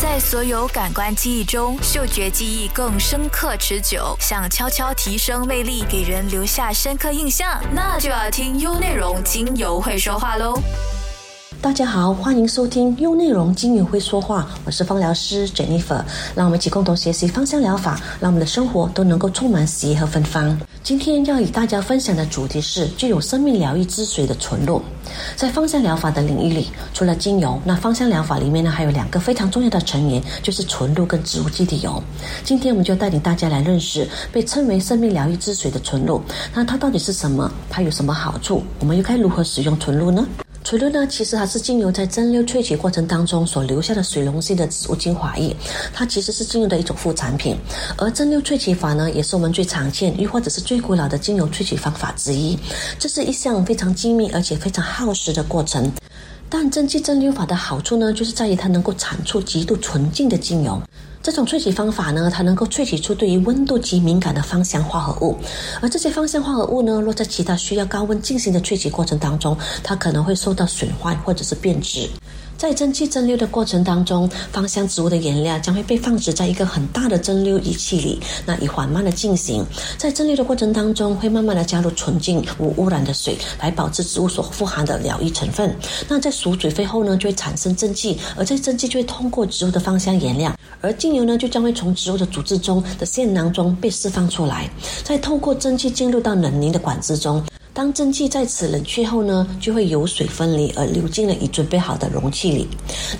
在所有感官记忆中，嗅觉记忆更深刻持久。想悄悄提升魅力，给人留下深刻印象，那就要听优内容精油会说话喽。大家好，欢迎收听用内容精油会说话，我是芳疗师 Jennifer，让我们一起共同学习芳香疗法，让我们的生活都能够充满喜悦和芬芳。今天要与大家分享的主题是具有生命疗愈之水的纯露。在芳香疗法的领域里，除了精油，那芳香疗法里面呢还有两个非常重要的成员，就是纯露跟植物基底油。今天我们就带领大家来认识被称为生命疗愈之水的纯露。那它到底是什么？它有什么好处？我们又该如何使用纯露呢？纯露呢，其实它是精油在蒸馏萃取过程当中所留下的水溶性的植物精华液，它其实是精油的一种副产品。而蒸馏萃取法呢，也是我们最常见又或者是最古老的精油萃取方法之一。这是一项非常精密而且非常耗时的过程。但蒸汽蒸馏法的好处呢，就是在于它能够产出极度纯净的精油。这种萃取方法呢，它能够萃取出对于温度及敏感的芳香化合物，而这些芳香化合物呢，落在其他需要高温进行的萃取过程当中，它可能会受到损坏或者是变质。在蒸汽蒸馏的过程当中，芳香植物的原料将会被放置在一个很大的蒸馏仪器里，那以缓慢的进行。在蒸馏的过程当中，会慢慢的加入纯净无污染的水，来保持植物所富含的疗愈成分。那在熟水沸后呢，就会产生蒸汽，而这蒸汽就会通过植物的芳香原料，而精油呢就将会从植物的组织中的腺囊中被释放出来，再透过蒸汽进入到冷凝的管子中。当蒸汽在此冷却后呢，就会由水分离而流进了已准备好的容器里。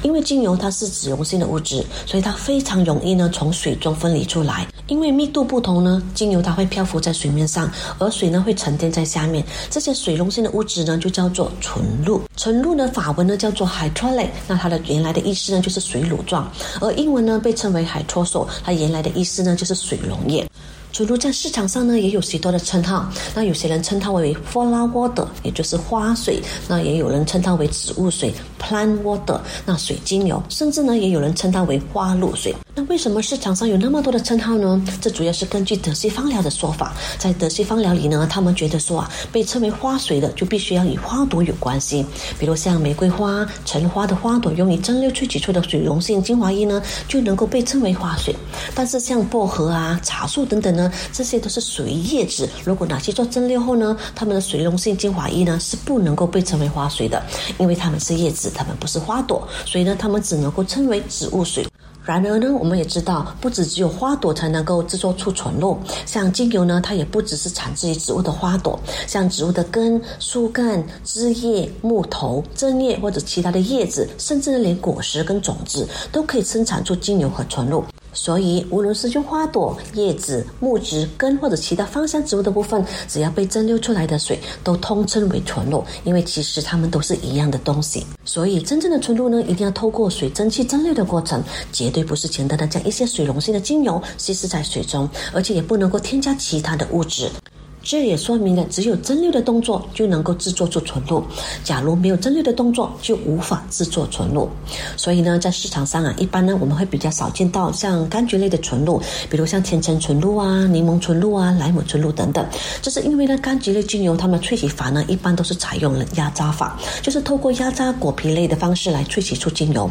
因为精油它是脂溶性的物质，所以它非常容易呢从水中分离出来。因为密度不同呢，精油它会漂浮在水面上，而水呢会沉淀在下面。这些水溶性的物质呢就叫做纯露。纯露的法文呢叫做 hydrolate，那它的原来的意思呢就是水乳状，而英文呢被称为 hydrosol，它原来的意思呢就是水溶液。纯露在市场上呢也有许多的称号，那有些人称它为 flower water，也就是花水；那也有人称它为植物水 plant water，那水精油，甚至呢也有人称它为花露水。那为什么市场上有那么多的称号呢？这主要是根据德西芳疗的说法，在德西芳疗里呢，他们觉得说啊，被称为花水的就必须要与花朵有关系，比如像玫瑰花、橙花的花朵用于蒸馏萃取出的水溶性精华液呢，就能够被称为花水。但是像薄荷啊、茶树等等呢，这些都是属于叶子，如果拿去做蒸馏后呢，它们的水溶性精华液呢是不能够被称为花水的，因为它们是叶子，它们不是花朵，所以呢，它们只能够称为植物水。然而呢，我们也知道，不只只有花朵才能够制作出纯露，像精油呢，它也不只是产自于植物的花朵，像植物的根、树干、枝叶、木头、针叶或者其他的叶子，甚至连果实跟种子，都可以生产出精油和纯露。所以，无论是用花朵、叶子、木质、根或者其他芳香植物的部分，只要被蒸馏出来的水，都通称为纯露，因为其实它们都是一样的东西。所以，真正的纯露呢，一定要透过水蒸气蒸馏的过程，绝对不是简单的将一些水溶性的精油稀释在水中，而且也不能够添加其他的物质。这也说明了，只有蒸馏的动作就能够制作出纯露。假如没有蒸馏的动作，就无法制作纯露。所以呢，在市场上啊，一般呢我们会比较少见到像柑橘类的纯露，比如像甜橙纯露啊、柠檬纯露啊、莱姆纯露等等。这是因为呢，柑橘类精油它们萃取法呢，一般都是采用了压榨法，就是透过压榨果皮类的方式来萃取出精油。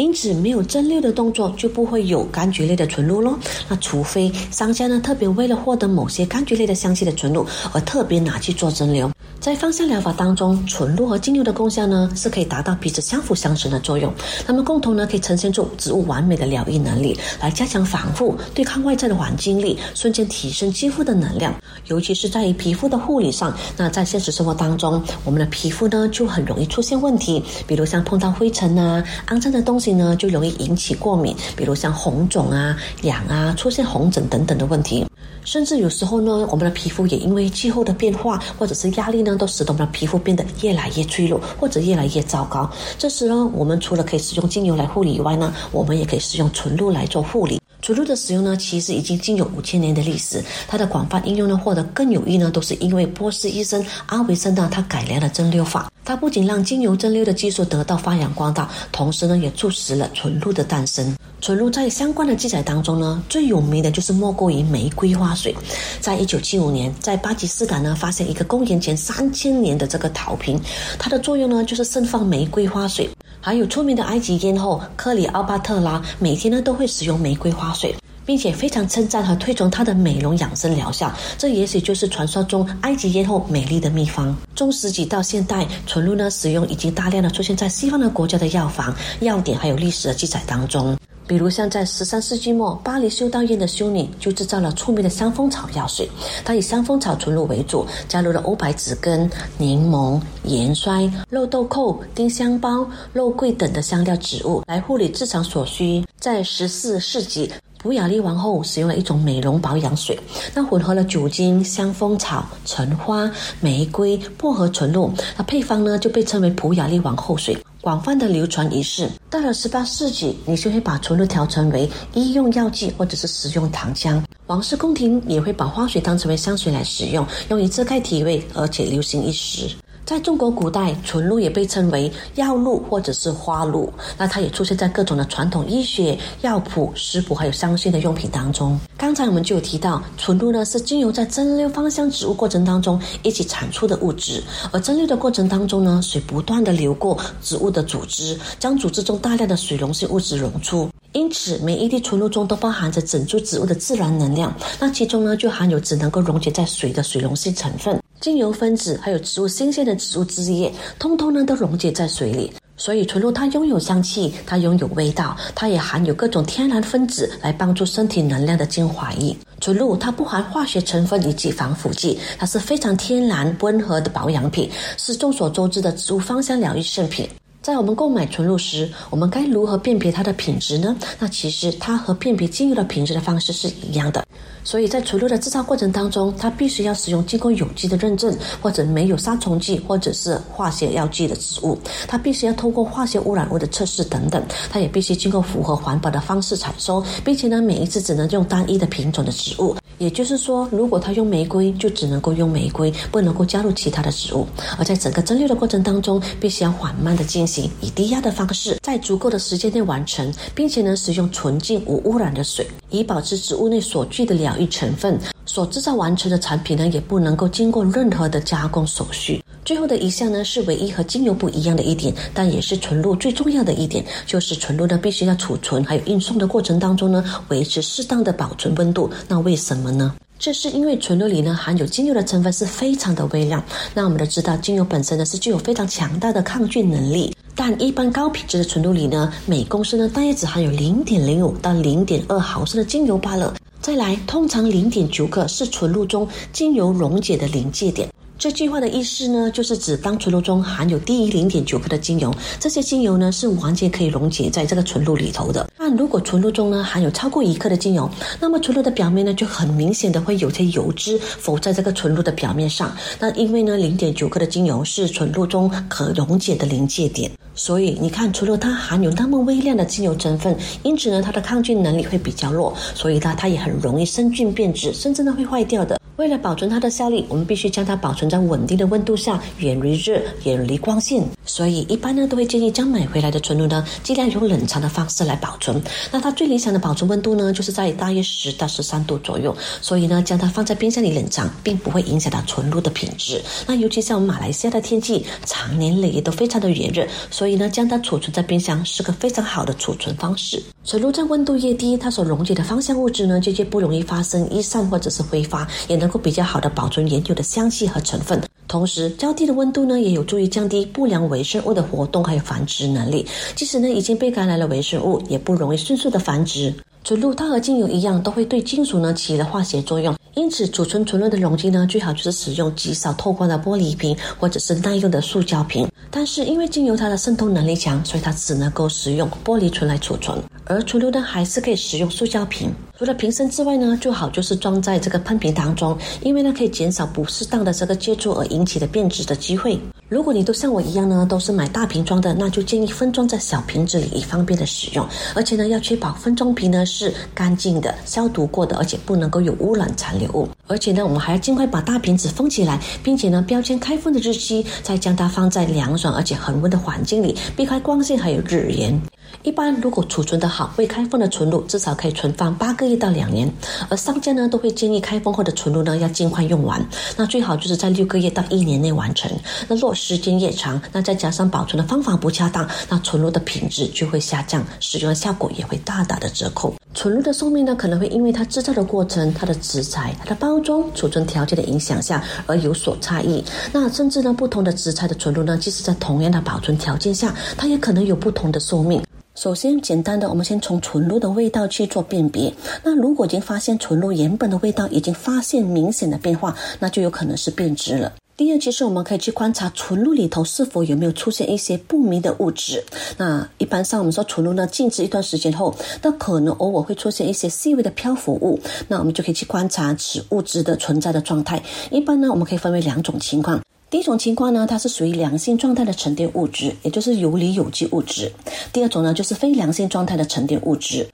因此，没有蒸馏的动作，就不会有柑橘类的纯露喽。那除非商家呢特别为了获得某些柑橘类的香气的纯露，而特别拿去做蒸馏。在芳香疗法当中，纯露和精油的功效呢，是可以达到彼此相辅相成的作用。它们共同呢，可以呈现出植物完美的疗愈能力，来加强防护、对抗外在的环境力，瞬间提升肌肤的能量。尤其是在于皮肤的护理上，那在现实生活当中，我们的皮肤呢就很容易出现问题，比如像碰到灰尘啊、肮脏的东西呢，就容易引起过敏，比如像红肿啊、痒啊、出现红疹等等的问题。甚至有时候呢，我们的皮肤也因为气候的变化或者是压力呢，都使得我们的皮肤变得越来越脆弱或者越来越糟糕。这时呢，我们除了可以使用精油来护理以外呢，我们也可以使用纯露来做护理。纯露的使用呢，其实已经经有五千年的历史。它的广泛应用呢，获得更有益呢，都是因为波斯医生阿维森呢，他改良了蒸馏法。它不仅让精油蒸馏的技术得到发扬光大，同时呢，也促使了纯露的诞生。纯露在相关的记载当中呢，最有名的就是莫过于玫瑰花水。在一九七五年，在巴基斯坦呢，发现一个公元前三千年的这个陶瓶，它的作用呢，就是盛放玫瑰花水。还有出名的埃及艳后克里奥巴特拉，每天呢都会使用玫瑰花水。并且非常称赞和推崇它的美容养生疗效，这也许就是传说中埃及艳后美丽的秘方。中世纪到现代，纯露呢使用已经大量的出现在西方的国家的药房、药典还有历史的记载当中。比如像在十三世纪末，巴黎修道院的修女就制造了出名的香蜂草药水，它以香蜂草纯露为主，加入了欧白芷根、柠檬、盐酸、肉豆蔻、丁香包、肉桂等的香料植物来护理日常所需。在十四世纪。普雅丽王后使用了一种美容保养水，那混合了酒精、香蜂草、橙花、玫瑰、薄荷纯露，那配方呢就被称为普雅丽王后水，广泛的流传于世。到了十八世纪，你就会把纯露调成为医用药剂或者是食用糖浆。王室宫廷也会把花水当成为香水来使用，用于遮盖体味，而且流行一时。在中国古代，纯露也被称为药露或者是花露，那它也出现在各种的传统医学、药谱、食谱还有香薰的用品当中。刚才我们就有提到，纯露呢是精油在蒸馏芳香植物过程当中一起产出的物质，而蒸馏的过程当中呢，水不断的流过植物的组织，将组织中大量的水溶性物质溶出，因此每一滴纯露中都包含着整株植物的自然能量，那其中呢就含有只能够溶解在水的水溶性成分。精油分子还有植物新鲜的植物汁液，通通呢都溶解在水里。所以纯露它拥有香气，它拥有味道，它也含有各种天然分子来帮助身体能量的精华液。纯露它不含化学成分以及防腐剂，它是非常天然温和的保养品，是众所周知的植物芳香疗愈圣品。在我们购买纯露时，我们该如何辨别它的品质呢？那其实它和辨别精油的品质的方式是一样的。所以在纯露的制造过程当中，它必须要使用经过有机的认证，或者没有杀虫剂或者是化学药剂的植物。它必须要通过化学污染物的测试等等。它也必须经过符合环保的方式采收，并且呢，每一次只能用单一的品种的植物。也就是说，如果他用玫瑰，就只能够用玫瑰，不能够加入其他的植物。而在整个蒸馏的过程当中，必须要缓慢的进行，以低压的方式，在足够的时间内完成，并且呢，使用纯净无污染的水，以保持植物内所具的疗愈成分。所制造完成的产品呢，也不能够经过任何的加工手续。最后的一项呢，是唯一和精油不一样的一点，但也是纯露最重要的一点，就是纯露呢必须要储存还有运送的过程当中呢，维持适当的保存温度。那为什么呢？这是因为纯露里呢含有精油的成分是非常的微量。那我们都知道，精油本身呢是具有非常强大的抗菌能力，但一般高品质的纯露里呢，每公升呢大约只含有零点零五到零点二毫升的精油罢了。再来，通常零点九克是纯露中精油溶解的临界点。这句话的意思呢，就是指当纯露中含有低于零点九克的精油，这些精油呢是完全可以溶解在这个纯露里头的。那如果纯露中呢含有超过一克的精油，那么纯露的表面呢就很明显的会有些油脂浮在这个纯露的表面上。那因为呢零点九克的精油是纯露中可溶解的临界点，所以你看除了它含有那么微量的精油成分，因此呢它的抗菌能力会比较弱，所以呢它也很容易生菌变质，甚至呢会坏掉的。为了保存它的效力，我们必须将它保存在稳定的温度下，远离热，远离光线。所以一般呢，都会建议将买回来的纯露呢，尽量用冷藏的方式来保存。那它最理想的保存温度呢，就是在大约十到十三度左右。所以呢，将它放在冰箱里冷藏，并不会影响到纯露的品质。那尤其像我们马来西亚的天气，常年累月都非常的炎热，所以以呢，将它储存在冰箱是个非常好的储存方式。水露在温度越低，它所溶解的芳香物质呢，就越不容易发生逸散或者是挥发，也能。够比较好的保存原有的香气和成分，同时较低的温度呢，也有助于降低不良微生物的活动还有繁殖能力。即使呢已经被感染了微生物，也不容易迅速的繁殖。纯露它和精油一样，都会对金属呢起了化学作用，因此储存纯露的容器呢，最好就是使用极少透光的玻璃瓶或者是耐用的塑胶瓶。但是因为精油它的渗透能力强，所以它只能够使用玻璃樽来储存。而纯露呢，还是可以使用塑胶瓶。除了瓶身之外呢，最好就是装在这个喷瓶当中，因为呢可以减少不适当的这个接触而引起的变质的机会。如果你都像我一样呢，都是买大瓶装的，那就建议分装在小瓶子里，以方便的使用。而且呢，要确保分装瓶呢是是干净的、消毒过的，而且不能够有污染残留物。而且呢，我们还要尽快把大瓶子封起来，并且呢，标签开封的日期，再将它放在凉爽而且恒温的环境里，避开光线还有日炎。一般如果储存的好，未开封的纯露至少可以存放八个月到两年。而商家呢都会建议开封后的纯露呢要尽快用完，那最好就是在六个月到一年内完成。那若时间越长，那再加上保存的方法不恰当，那纯露的品质就会下降，使用的效果也会大打的折扣。纯露的寿命呢可能会因为它制造的过程、它的食材、它的包装、储存条件的影响下而有所差异。那甚至呢不同的食材的纯露呢，即使在同样的保存条件下，它也可能有不同的寿命。首先，简单的，我们先从纯露的味道去做辨别。那如果已经发现纯露原本的味道已经发现明显的变化，那就有可能是变质了。第二，其实我们可以去观察纯露里头是否有没有出现一些不明的物质。那一般上，我们说纯露呢静置一段时间后，那可能偶尔会出现一些细微的漂浮物。那我们就可以去观察此物质的存在的状态。一般呢，我们可以分为两种情况。第一种情况呢，它是属于良性状态的沉淀物质，也就是游离有机物质。第二种呢，就是非良性状态的沉淀物质。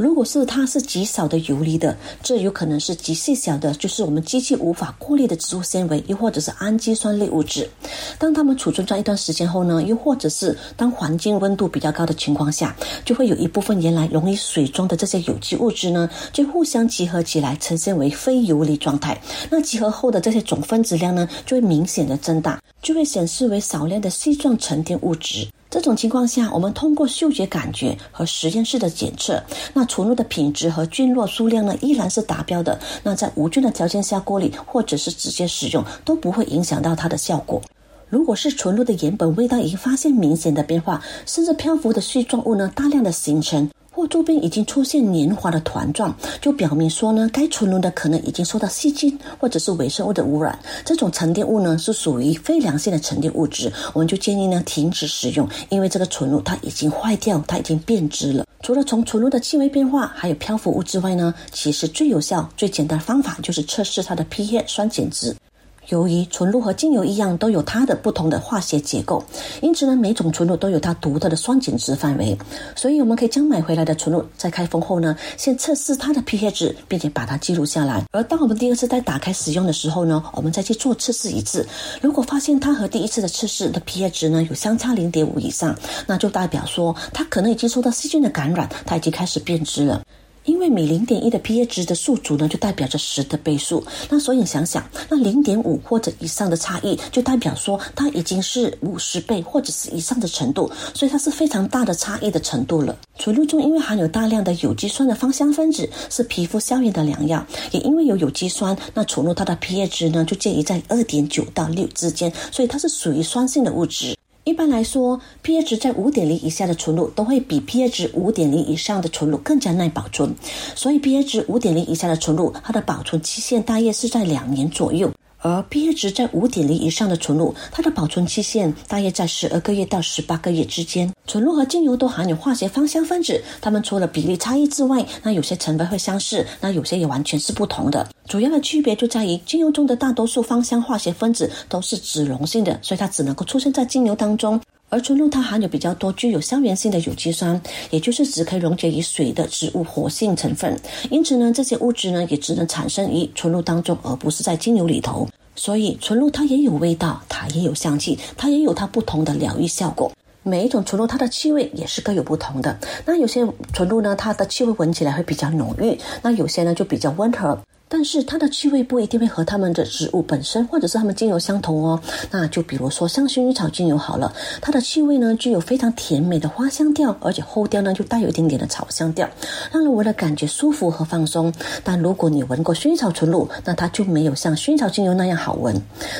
如果是它是极少的游离的，这有可能是极细小的，就是我们机器无法过滤的植物纤维，又或者是氨基酸类物质。当它们储存在一段时间后呢，又或者是当环境温度比较高的情况下，就会有一部分原来溶于水中的这些有机物质呢，就互相集合起来，呈现为非游离状态。那集合后的这些总分子量呢，就会明显的增大，就会显示为少量的细状沉淀物质。这种情况下，我们通过嗅觉感觉和实验室的检测，那纯露的品质和菌落数量呢依然是达标的。那在无菌的条件下锅里或者是直接使用都不会影响到它的效果。如果是纯露的原本味道已经发现明显的变化，甚至漂浮的絮状物呢大量的形成。或周边已经出现黏滑的团状，就表明说呢，该纯露的可能已经受到细菌或者是微生物的污染。这种沉淀物呢是属于非良性的沉淀物质，我们就建议呢停止使用，因为这个纯露它已经坏掉，它已经变质了。除了从纯露的气味变化还有漂浮物之外呢，其实最有效、最简单的方法就是测试它的 pH 酸碱值。由于纯露和精油一样，都有它的不同的化学结构，因此呢，每种纯露都有它独特的酸碱值范围。所以，我们可以将买回来的纯露在开封后呢，先测试它的 pH 值，并且把它记录下来。而当我们第二次再打开使用的时候呢，我们再去做测试一次。如果发现它和第一次的测试的 pH 值呢有相差零点五以上，那就代表说它可能已经受到细菌的感染，它已经开始变质了。因为每零点一的 pH 值的数组呢，就代表着十的倍数。那所以想想，那零点五或者以上的差异，就代表说它已经是五十倍或者是以上的程度，所以它是非常大的差异的程度了。纯露中因为含有大量的有机酸的芳香分子，是皮肤消炎的良药。也因为有有机酸，那纯露它的 pH 值呢，就介于在二点九到六之间，所以它是属于酸性的物质。一般来说，pH 在五点零以下的纯露都会比 pH 五点零以上的纯露更加耐保存。所以，pH 五点零以下的纯露，它的保存期限大约是在两年左右。而 pH 值在五点零以上的纯露，它的保存期限大约在十二个月到十八个月之间。纯露和精油都含有化学芳香分子，它们除了比例差异之外，那有些成分会相似，那有些也完全是不同的。主要的区别就在于，精油中的大多数芳香化学分子都是脂溶性的，所以它只能够出现在精油当中。而纯露它含有比较多具有消炎性的有机酸，也就是只可以溶解于水的植物活性成分。因此呢，这些物质呢也只能产生于纯露当中，而不是在精油里头。所以纯露它也有味道，它也有香气，它也有它不同的疗愈效果。每一种纯露它的气味也是各有不同的。那有些纯露呢，它的气味闻起来会比较浓郁；那有些呢就比较温和。但是它的气味不一定会和它们的植物本身或者是它们精油相同哦。那就比如说像薰衣草精油好了，它的气味呢具有非常甜美的花香调，而且后调呢就带有一点点的草香调，让人闻了感觉舒服和放松。但如果你闻过薰衣草纯露，那它就没有像薰衣草精油那样好闻。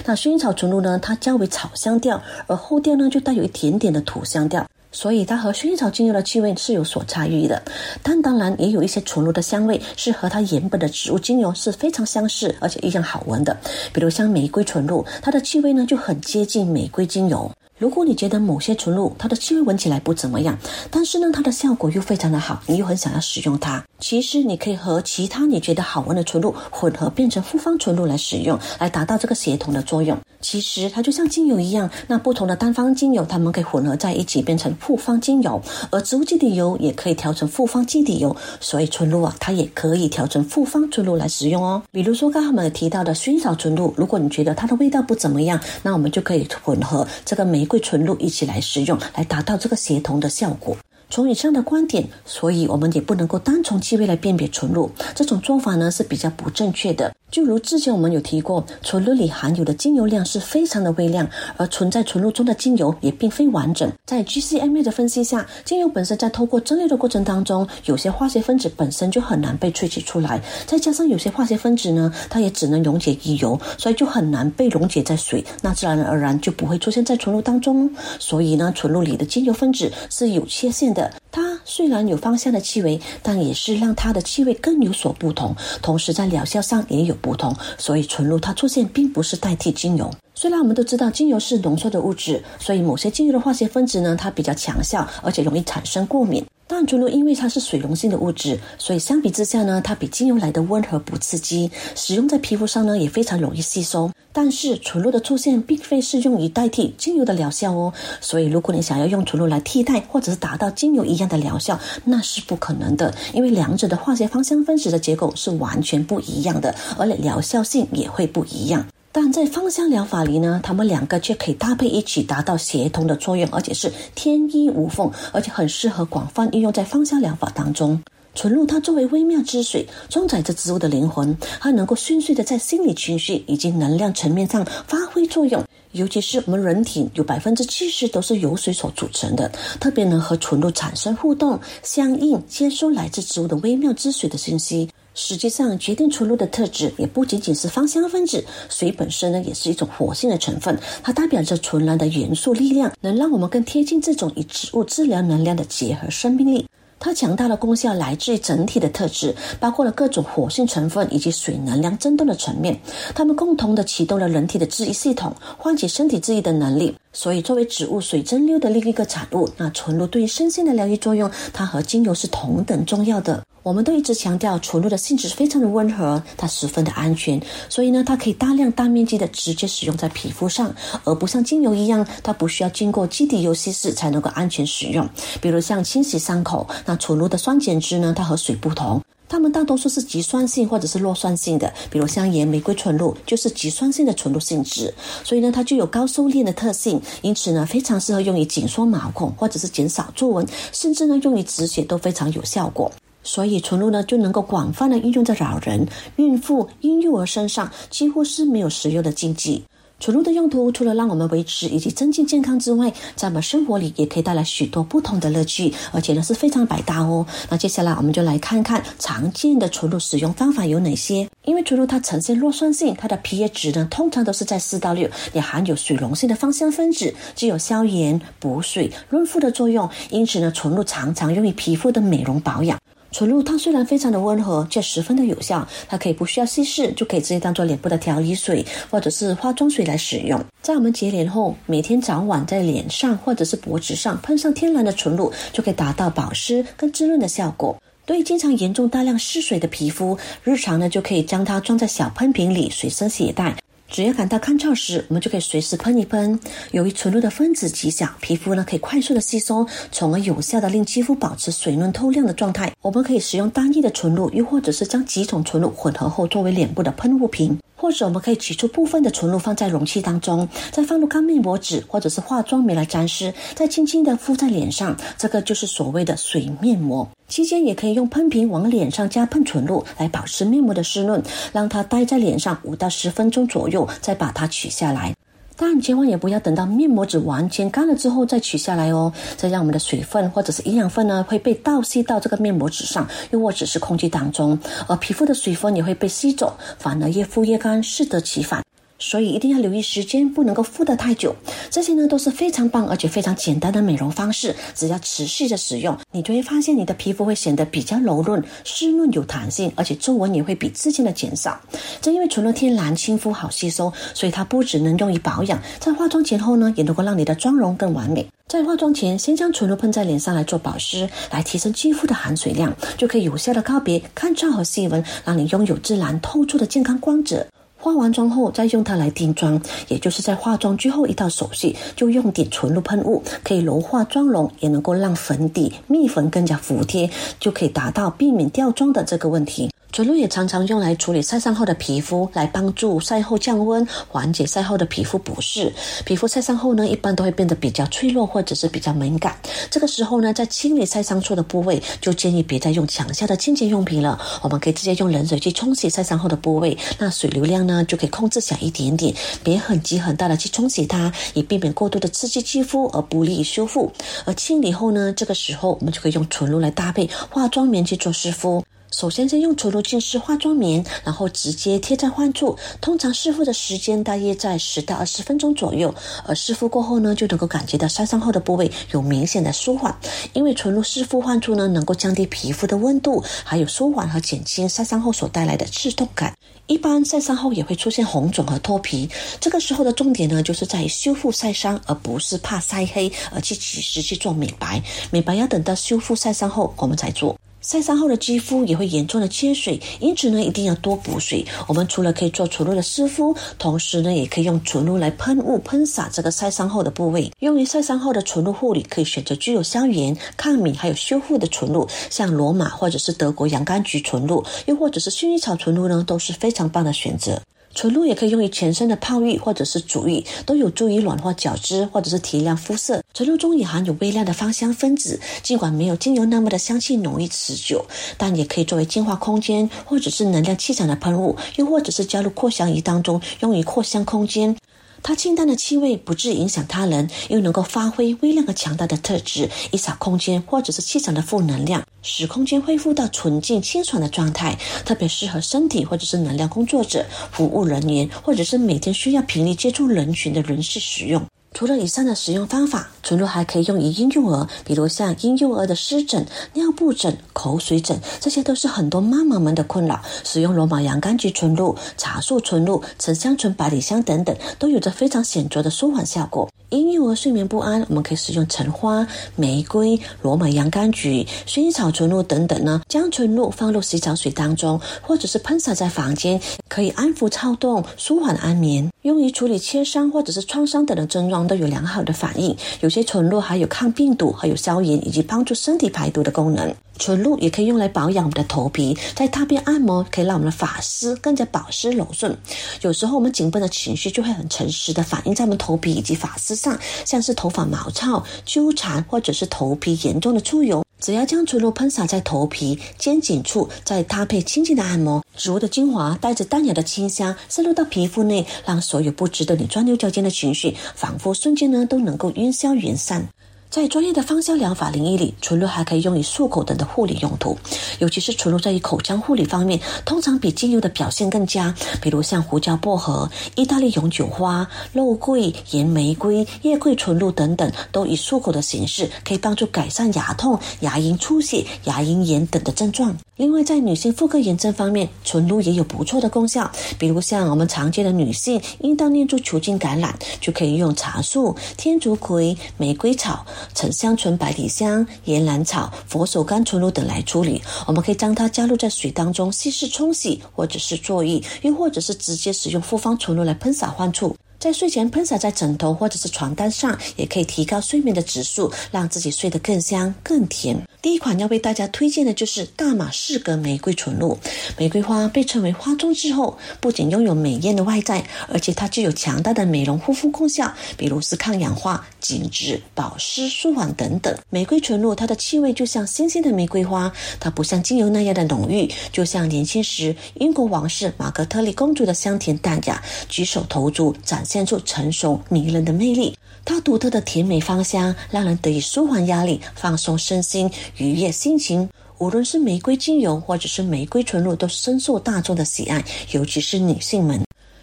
那薰衣草纯露呢，它较为草香调，而后调呢就带有一点点的土香调。所以它和薰衣草精油的气味是有所差异的，但当然也有一些纯露的香味是和它原本的植物精油是非常相似，而且一样好闻的。比如像玫瑰纯露，它的气味呢就很接近玫瑰精油。如果你觉得某些纯露它的气味闻起来不怎么样，但是呢它的效果又非常的好，你又很想要使用它，其实你可以和其他你觉得好闻的纯露混合，变成复方纯露来使用，来达到这个协同的作用。其实它就像精油一样，那不同的单方精油它们可以混合在一起变成复方精油，而植物基底油也可以调成复方基底油，所以纯露啊它也可以调成复方纯露来使用哦。比如说刚刚我们提到的薰衣草纯露，如果你觉得它的味道不怎么样，那我们就可以混合这个玫瑰纯露一起来使用，来达到这个协同的效果。从以上的观点，所以我们也不能够单从气味来辨别纯露。这种做法呢是比较不正确的。就如之前我们有提过，纯露里含有的精油量是非常的微量，而存在纯露中的精油也并非完整。在 GCMA 的分析下，精油本身在透过蒸馏的过程当中，有些化学分子本身就很难被萃取出来，再加上有些化学分子呢，它也只能溶解于油，所以就很难被溶解在水，那自然而然就不会出现在纯露当中。所以呢，纯露里的精油分子是有缺陷的。它虽然有芳香的气味，但也是让它的气味更有所不同，同时在疗效上也有不同。所以纯露它出现并不是代替精油。虽然我们都知道精油是浓缩的物质，所以某些精油的化学分子呢，它比较强效，而且容易产生过敏。但纯露因为它是水溶性的物质，所以相比之下呢，它比精油来的温和不刺激，使用在皮肤上呢也非常容易吸收。但是纯露的出现并非是用于代替精油的疗效哦，所以如果你想要用纯露来替代或者是达到精油一样的疗效，那是不可能的，因为两者的化学芳香分子的结构是完全不一样的，而且疗效性也会不一样。但在芳香疗法里呢，它们两个却可以搭配一起，达到协同的作用，而且是天衣无缝，而且很适合广泛应用在芳香疗法当中。纯露它作为微妙之水，装载着植物的灵魂，它能够迅速的在心理情绪以及能量层面上发挥作用。尤其是我们人体有百分之七十都是由水所组成的，特别能和纯露产生互动、相应、接收来自植物的微妙之水的信息。实际上，决定纯露的特质也不仅仅是芳香分子，水本身呢也是一种活性的成分，它代表着纯然的元素力量，能让我们更贴近这种与植物治疗能量的结合生命力。它强大的功效来自于整体的特质，包括了各种活性成分以及水能量振动的层面，它们共同的启动了人体的治愈系统，唤起身体治愈的能力。所以，作为植物水蒸馏的另一个产物，那纯露对于身心的疗愈作用，它和精油是同等重要的。我们都一直强调，纯露的性质非常的温和，它十分的安全，所以呢，它可以大量大面积的直接使用在皮肤上，而不像精油一样，它不需要经过基底油稀释才能够安全使用。比如像清洗伤口，那纯露的酸碱值呢，它和水不同。它们大多数是极酸性或者是弱酸性的，比如香盐玫瑰纯露就是极酸性的纯露性质，所以呢，它具有高收敛的特性，因此呢，非常适合用于紧缩毛孔或者是减少皱纹，甚至呢，用于止血都非常有效果。所以纯露呢，就能够广泛的应用在老人、孕妇、婴幼儿身上，几乎是没有使用的禁忌。纯露的用途除了让我们维持以及增进健康之外，在我们生活里也可以带来许多不同的乐趣，而且呢是非常百搭哦。那接下来我们就来看看常见的纯露使用方法有哪些。因为纯露它呈现弱酸性，它的 pH 值呢通常都是在四到六，也含有水溶性的芳香分子，具有消炎、补水、润肤的作用，因此呢，纯露常常用于皮肤的美容保养。纯露它虽然非常的温和，却十分的有效。它可以不需要稀释，就可以直接当做脸部的调理水或者是化妆水来使用。在我们洁脸后，每天早晚在脸上或者是脖子上喷上天然的纯露，就可以达到保湿跟滋润的效果。对于经常严重大量失水的皮肤，日常呢就可以将它装在小喷瓶里随身携带。只要感到干燥时，我们就可以随时喷一喷。由于纯露的分子极小，皮肤呢可以快速的吸收，从而有效的令肌肤保持水润透亮的状态。我们可以使用单一的纯露，又或者是将几种纯露混合后作为脸部的喷雾瓶。或者我们可以取出部分的纯露放在容器当中，再放入干面膜纸或者是化妆棉来沾湿，再轻轻的敷在脸上，这个就是所谓的水面膜。期间也可以用喷瓶往脸上加喷纯露来保持面膜的湿润，让它待在脸上五到十分钟左右，再把它取下来。但千万也不要等到面膜纸完全干了之后再取下来哦，这样我们的水分或者是营养分呢会被倒吸到这个面膜纸上，又或者是空气当中，而皮肤的水分也会被吸走，反而越敷越干，适得其反。所以一定要留意时间，不能够敷得太久。这些呢都是非常棒而且非常简单的美容方式，只要持续的使用，你就会发现你的皮肤会显得比较柔润、湿润、有弹性，而且皱纹也会比之前的减少。正因为纯露天然亲肤好吸收，所以它不只能用于保养，在化妆前后呢，也能够让你的妆容更完美。在化妆前，先将纯露喷在脸上来做保湿，来提升肌肤的含水量，就可以有效的告别干燥和细纹，让你拥有自然透出的健康光泽。化完妆后，再用它来定妆，也就是在化妆最后一道手续，就用点纯露喷雾，可以柔化妆容，也能够让粉底、蜜粉更加服帖，就可以达到避免掉妆的这个问题。纯露也常常用来处理晒伤后的皮肤，来帮助晒后降温，缓解晒后的皮肤不适。皮肤晒伤后呢，一般都会变得比较脆弱或者是比较敏感。这个时候呢，在清理晒伤处的部位，就建议别再用强效的清洁用品了。我们可以直接用冷水去冲洗晒伤后的部位，那水流量呢就可以控制小一点点，别很急很大的去冲洗它，以避免过度的刺激肌肤而不利于修复。而清理后呢，这个时候我们就可以用纯露来搭配化妆棉去做湿敷。首先，先用纯露浸湿化妆棉，然后直接贴在患处。通常湿敷的时间大约在十到二十分钟左右。而湿敷过后呢，就能够感觉到晒伤后的部位有明显的舒缓。因为纯露湿敷患处呢，能够降低皮肤的温度，还有舒缓和减轻晒伤后所带来的刺痛感。一般晒伤后也会出现红肿和脱皮，这个时候的重点呢，就是在于修复晒伤，而不是怕晒黑而去及时去做美白。美白要等到修复晒伤后我们才做。晒伤后的肌肤也会严重的缺水，因此呢，一定要多补水。我们除了可以做纯露的湿敷，同时呢，也可以用纯露来喷雾喷洒这个晒伤后的部位。用于晒伤后的纯露护理，可以选择具有消炎、抗敏还有修复的纯露，像罗马或者是德国洋甘菊纯露，又或者是薰衣草纯露呢，都是非常棒的选择。纯露也可以用于全身的泡浴或者是足浴，都有助于软化角质或者是提亮肤色。纯露中也含有微量的芳香分子，尽管没有精油那么的香气浓郁持久，但也可以作为净化空间或者是能量气场的喷雾，又或者是加入扩香仪当中用于扩香空间。它清淡的气味不致影响他人，又能够发挥微量和强大的特质，一扫空间或者是气场的负能量，使空间恢复到纯净清爽的状态。特别适合身体或者是能量工作者、服务人员，或者是每天需要频率接触人群的人士使用。除了以上的使用方法，纯露还可以用于婴幼儿，比如像婴幼儿的湿疹、尿布疹、口水疹，这些都是很多妈妈们的困扰。使用罗马洋甘菊纯露、茶树纯露、沉香醇、百里香等等，都有着非常显著的舒缓效果。婴幼儿睡眠不安，我们可以使用橙花、玫瑰、罗马洋甘菊、薰衣草纯露等等呢，将纯露放入洗澡水当中，或者是喷洒在房间，可以安抚躁动、舒缓安眠。用于处理切伤或者是创伤等的症状都有良好的反应。有些纯露还有抗病毒、还有消炎以及帮助身体排毒的功能。纯露也可以用来保养我们的头皮，在踏边按摩可以让我们的发丝更加保湿柔顺。有时候我们紧绷的情绪就会很诚实的反映在我们头皮以及发丝上，像是头发毛糙、纠缠或者是头皮严重的出油。只要将纯露喷洒在头皮、肩颈处，再搭配轻轻的按摩，植物的精华带着淡雅的清香渗入到皮肤内，让所有不值得你钻牛角尖的情绪，仿佛瞬间呢都能够烟消云散。在专业的芳香疗法领域里，纯露还可以用于漱口等的护理用途，尤其是纯露在于口腔护理方面，通常比精油的表现更佳。比如像胡椒薄荷、意大利永久花、肉桂、盐玫瑰、叶桂纯露等等，都以漱口的形式，可以帮助改善牙痛、牙龈出血、牙龈炎等的症状。另外，在女性妇科炎症方面，纯露也有不错的功效。比如像我们常见的女性阴道念珠球菌感染，就可以用茶树、天竺葵、玫瑰草、沉香醇、百里香、岩兰草、佛手柑纯露等来处理。我们可以将它加入在水当中稀释冲洗，或者是坐浴，又或者是直接使用复方纯露来喷洒患处。在睡前喷洒在枕头或者是床单上，也可以提高睡眠的指数，让自己睡得更香更甜。第一款要为大家推荐的就是大马士革玫瑰纯露。玫瑰花被称为花中之后，不仅拥有美艳的外在，而且它具有强大的美容护肤功效，比如是抗氧化、紧致、保湿、舒缓等等。玫瑰纯露它的气味就像新鲜的玫瑰花，它不像精油那样的浓郁，就像年轻时英国王室玛格特利公主的香甜淡雅，举手投足展现出成熟迷人的魅力。它独特的甜美芳香，让人得以舒缓压力、放松身心。愉悦心情，无论是玫瑰精油或者是玫瑰纯露，都深受大众的喜爱，尤其是女性们。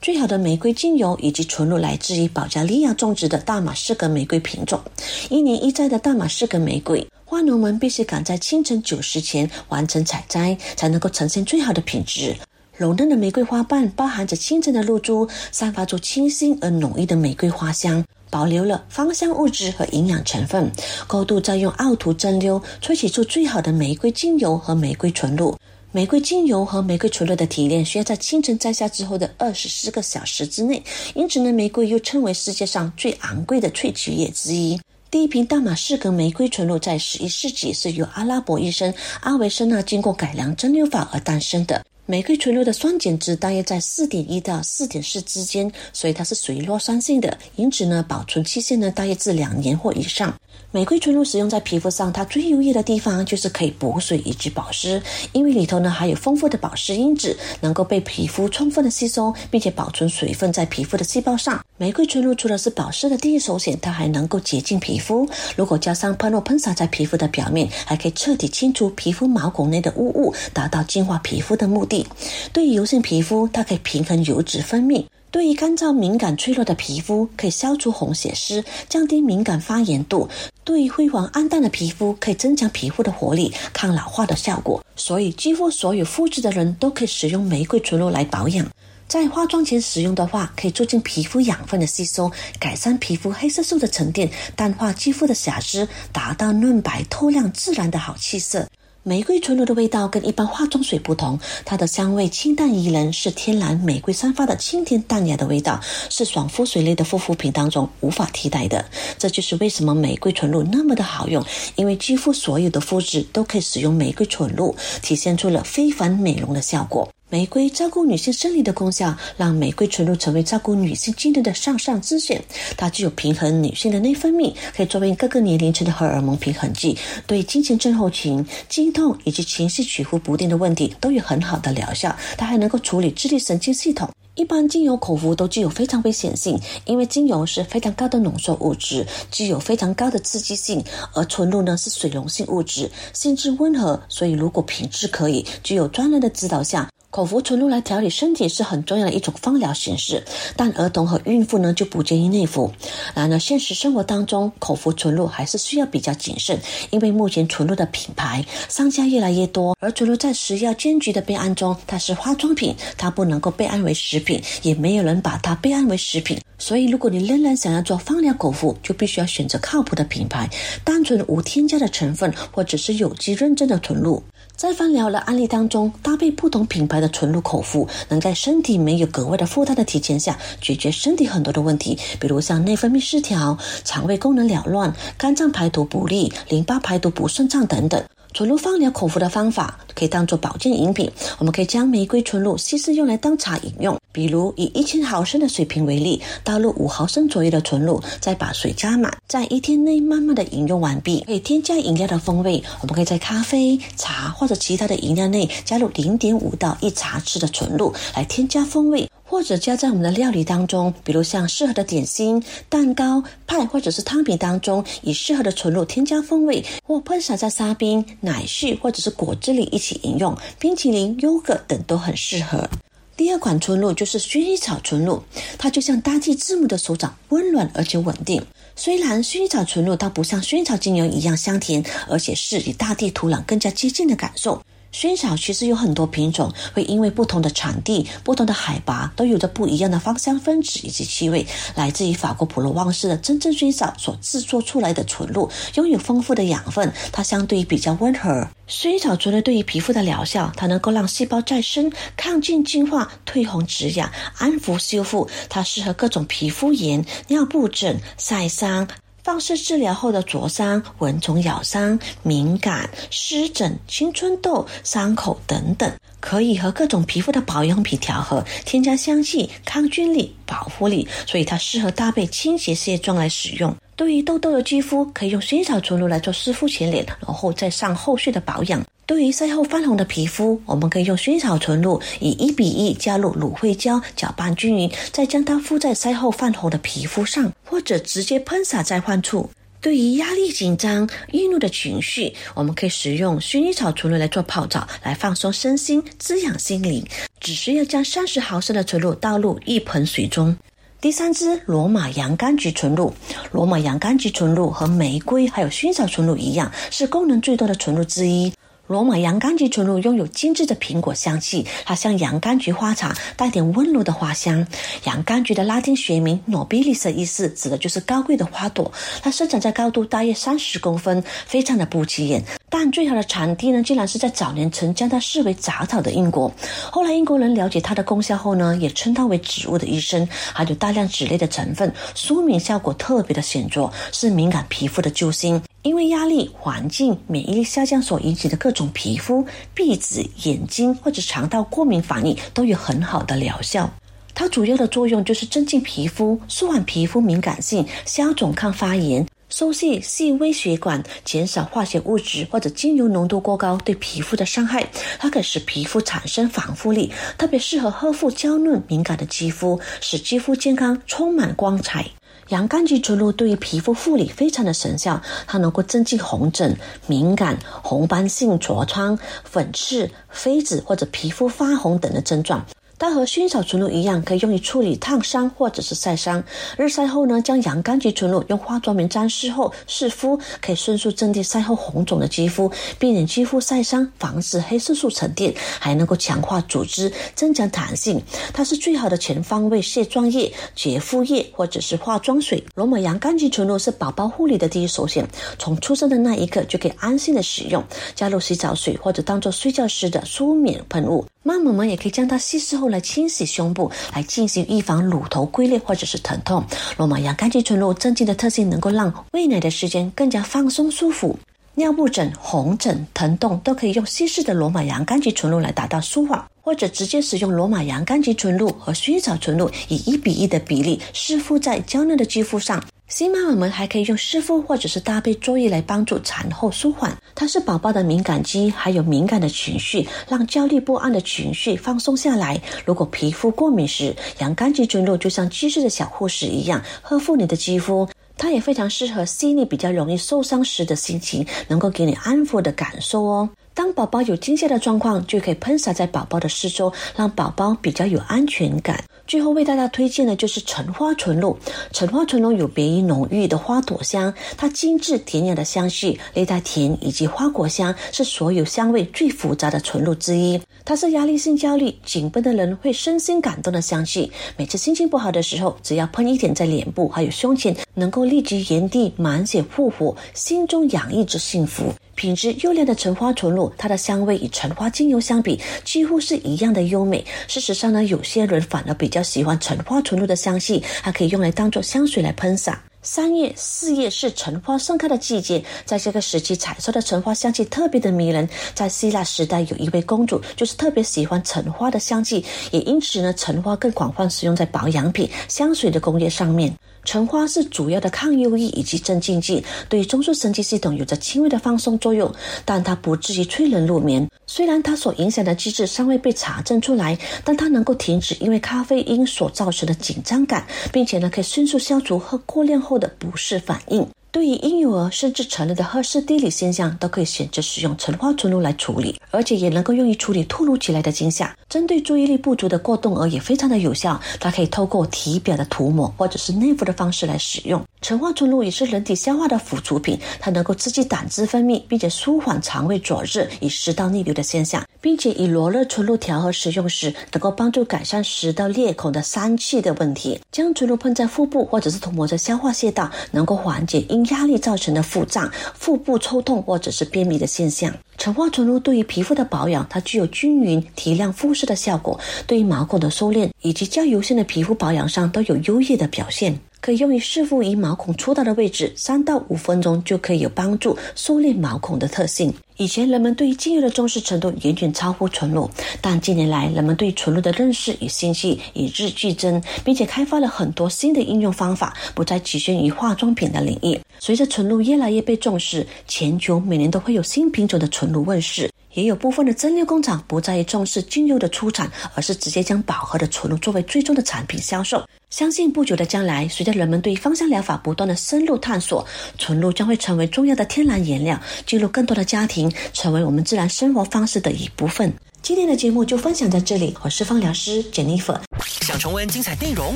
最好的玫瑰精油以及纯露来自于保加利亚种植的大马士革玫瑰品种，一年一摘的大马士革玫瑰，花农们必须赶在清晨九时前完成采摘，才能够呈现最好的品质。柔嫩的玫瑰花瓣包含着清晨的露珠，散发出清新而浓郁的玫瑰花香。保留了芳香物质和营养成分，高度再用奥图蒸馏萃取出最好的玫瑰精油和玫瑰纯露。玫瑰精油和玫瑰纯露的提炼需要在清晨摘下之后的二十四个小时之内，因此呢，玫瑰又称为世界上最昂贵的萃取液之一。第一瓶大马士革玫瑰纯露在十一世纪是由阿拉伯医生阿维森纳经过改良蒸馏法而诞生的。玫瑰纯露的酸碱值大约在四点一到四点四之间，所以它是属于弱酸性的，因此呢，保存期限呢大约至两年或以上。玫瑰纯露使用在皮肤上，它最优异的地方就是可以补水以及保湿，因为里头呢含有丰富的保湿因子，能够被皮肤充分的吸收，并且保存水分在皮肤的细胞上。玫瑰纯露除了是保湿的第一首选，它还能够洁净皮肤。如果加上喷雾喷洒在皮肤的表面，还可以彻底清除皮肤毛孔内的污物，达到净化皮肤的目的。对于油性皮肤，它可以平衡油脂分泌；对于干燥、敏感、脆弱的皮肤，可以消除红血丝，降低敏感发炎度；对于灰黄暗淡的皮肤，可以增强皮肤的活力、抗老化的效果。所以，几乎所有肤质的人都可以使用玫瑰纯露来保养。在化妆前使用的话，可以促进皮肤养分的吸收，改善皮肤黑色素的沉淀，淡化肌肤的瑕疵，达到嫩白透亮、自然的好气色。玫瑰纯露的味道跟一般化妆水不同，它的香味清淡宜人，是天然玫瑰散发的清甜淡雅的味道，是爽肤水类的护肤品当中无法替代的。这就是为什么玫瑰纯露那么的好用，因为几乎所有的肤质都可以使用玫瑰纯露，体现出了非凡美容的效果。玫瑰照顾女性生理的功效，让玫瑰纯露成为照顾女性机能的上上之选。它具有平衡女性的内分泌，可以作为各个年龄层的荷尔蒙平衡剂，对经前症候群、经痛以及情绪起伏不定的问题都有很好的疗效。它还能够处理自律神经系统。一般精油口服都具有非常危险性，因为精油是非常高的浓缩物质，具有非常高的刺激性，而纯露呢是水溶性物质，性质温和，所以如果品质可以，具有专人的指导下。口服纯露来调理身体是很重要的一种芳疗形式，但儿童和孕妇呢就不建议内服。然而，现实生活当中，口服纯露还是需要比较谨慎，因为目前纯露的品牌商家越来越多，而纯露在食药监局的备案中，它是化妆品，它不能够备案为食品，也没有人把它备案为食品。所以，如果你仍然想要做芳疗口服，就必须要选择靠谱的品牌，单纯无添加的成分，或者是有机认证的纯露。在芳疗的案例当中，搭配不同品牌的纯露口服，能在身体没有格外的负担的提前下，解决身体很多的问题，比如像内分泌失调、肠胃功能了乱、肝脏排毒不利、淋巴排毒不顺畅等等。纯露放疗口服的方法可以当做保健饮品，我们可以将玫瑰纯露稀释用来当茶饮用。比如以一千毫升的水瓶为例，倒入五毫升左右的纯露，再把水加满，在一天内慢慢的饮用完毕。可以添加饮料的风味，我们可以在咖啡、茶或者其他的饮料内加入零点五到一茶匙的纯露来添加风味。或者加在我们的料理当中，比如像适合的点心、蛋糕、派或者是汤品当中，以适合的纯露添加风味，或喷洒在沙冰、奶絮或者是果汁里一起饮用，冰淇淋、优格等都很适合。第二款纯露就是薰衣草纯露，它就像大地之母的手掌，温暖而且稳定。虽然薰衣草纯露它不像薰衣草精油一样香甜，而且是与大地土壤更加接近的感受。薰衣草其实有很多品种，会因为不同的产地、不同的海拔，都有着不一样的芳香分子以及气味。来自于法国普罗旺斯的真正薰衣草所制作出来的纯露，拥有丰富的养分，它相对于比较温和。薰衣草纯露对于皮肤的疗效，它能够让细胞再生、抗菌、净化、褪红、止痒、安抚、修复。它适合各种皮肤炎、尿布疹、晒伤。放射治疗后的灼伤、蚊虫咬伤、敏感、湿疹、青春痘、伤口等等，可以和各种皮肤的保养品调和，添加香气、抗菌力、保护力，所以它适合搭配清洁卸妆来使用。对于痘痘的肌肤，可以用薰草纯露来做湿敷前脸，然后再上后续的保养。对于晒后泛红的皮肤，我们可以用薰衣草纯露以一比一加入芦荟胶搅拌均匀，再将它敷在晒后泛红的皮肤上，或者直接喷洒在患处。对于压力紧张、易怒的情绪，我们可以使用薰衣草纯露来做泡澡，来放松身心、滋养心灵。只需要将三十毫升的纯露倒入一盆水中。第三支罗马洋甘菊纯露，罗马洋甘菊纯露和玫瑰还有薰衣草纯露一样，是功能最多的纯露之一。罗马洋甘菊纯露拥有精致的苹果香气，它像洋甘菊花茶，带点温柔的花香。洋甘菊的拉丁学名 nobilis 意思，指的就是高贵的花朵。它生长在高度大约三十公分，非常的不起眼。但最好的产地呢，竟然是在早年曾将它视为杂草的英国。后来英国人了解它的功效后呢，也称它为植物的医生，含有大量脂类的成分，舒敏效果特别的显著，是敏感皮肤的救星。因为压力、环境、免疫力下降所引起的各种皮肤、鼻子、眼睛或者肠道过敏反应，都有很好的疗效。它主要的作用就是增进皮肤、舒缓皮肤敏感性、消肿抗发炎。收细细微血管，减少化学物质或者精油浓度过高对皮肤的伤害。它可使皮肤产生防护力，特别适合呵护娇嫩敏感的肌肤，使肌肤健康充满光彩。洋甘菊纯露对于皮肤护理非常的神效，它能够增进红疹、敏感、红斑性痤疮、粉刺、痱子或者皮肤发红等的症状。它和薰衣草纯露一样，可以用于处理烫伤或者是晒伤。日晒后呢，将洋甘菊纯露用化妆棉沾湿后湿敷，可以迅速镇定晒后红肿的肌肤，避免肌肤晒伤，防止黑色素沉淀，还能够强化组织，增强弹性。它是最好的全方位卸妆液、洁肤液或者是化妆水。罗马洋甘菊纯露是宝宝护理的第一首选，从出生的那一刻就可以安心的使用，加入洗澡水或者当做睡觉时的舒眠喷雾。妈妈们也可以将它稀释后来清洗胸部，来进行预防乳头龟裂或者是疼痛。罗马洋甘菊纯露镇静的特性能够让喂奶的时间更加放松舒服。尿布疹、红疹、疼痛都可以用稀释的罗马洋甘菊纯露来达到舒缓，或者直接使用罗马洋甘菊纯露和薰衣草纯露以一比一的比例湿敷在娇嫩的肌肤上。新妈妈们还可以用湿敷或者是搭配作业来帮助产后舒缓。它是宝宝的敏感肌，还有敏感的情绪，让焦虑不安的情绪放松下来。如果皮肤过敏时，洋甘菊纯露就像机智的小护士一样呵护你的肌肤。它也非常适合细腻、比较容易受伤时的心情，能够给你安抚的感受哦。当宝宝有惊吓的状况，就可以喷洒在宝宝的四周，让宝宝比较有安全感。最后为大家推荐的就是橙花纯露。橙花纯露有别于浓郁的花朵香，它精致典雅的香气，略带甜以及花果香，是所有香味最复杂的纯露之一。它是压力性焦虑、紧绷的人会身心感动的香气。每次心情不好的时候，只要喷一点在脸部还有胸前，能够立即原地满血复活，心中洋溢着幸福。品质优良的橙花纯露，它的香味与橙花精油相比，几乎是一样的优美。事实上呢，有些人反而比较喜欢橙花纯露的香气，还可以用来当做香水来喷洒。三月、四月是橙花盛开的季节，在这个时期采收的橙花香气特别的迷人。在希腊时代，有一位公主就是特别喜欢橙花的香气，也因此呢，橙花更广泛使用在保养品、香水的工业上面。橙花是主要的抗忧郁以及镇静剂，对中枢神经系统有着轻微的放松作用，但它不至于催人入眠。虽然它所影响的机制尚未被查证出来，但它能够停止因为咖啡因所造成的紧张感，并且呢，可以迅速消除喝过量后的不适反应。对于婴幼儿甚至成人的赫氏低理现象，都可以选择使用陈化纯露来处理，而且也能够用于处理突如其来的惊吓。针对注意力不足的过动儿也非常的有效，它可以透过体表的涂抹或者是内服的方式来使用。陈化纯露也是人体消化的辅助品，它能够刺激胆汁分泌，并且舒缓肠胃灼热与食道逆流的现象，并且以罗勒纯露调和使用时，能够帮助改善食道裂口的疝气的问题。将纯露喷在腹部或者是涂抹在消化穴道，能够缓解因压力造成的腹胀、腹部抽痛或者是便秘的现象。橙化纯露对于皮肤的保养，它具有均匀提亮肤色的效果，对于毛孔的收敛以及较油性的皮肤保养上都有优异的表现。可以用于湿敷于毛孔粗大的位置，三到五分钟就可以有帮助收敛毛孔的特性。以前人们对于精油的重视程度远远超乎纯露，但近年来人们对纯露的认识与兴趣与日俱增，并且开发了很多新的应用方法，不再局限于化妆品的领域。随着纯露越来越被重视，全球每年都会有新品种的纯露问世。也有部分的蒸馏工厂不再重视精油的出产，而是直接将饱和的纯露作为最终的产品销售。相信不久的将来，随着人们对芳香疗法不断的深入探索，纯露将会成为重要的天然颜料，进入更多的家庭，成为我们自然生活方式的一部分。今天的节目就分享在这里，我是芳疗师 Jennifer。想重温精彩内容，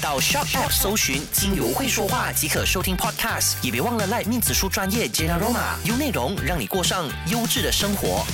到 Shop App 搜寻“精油会说话”即可收听 Podcast，也别忘了赖面子书专业 Jenna Roma，用内容让你过上优质的生活。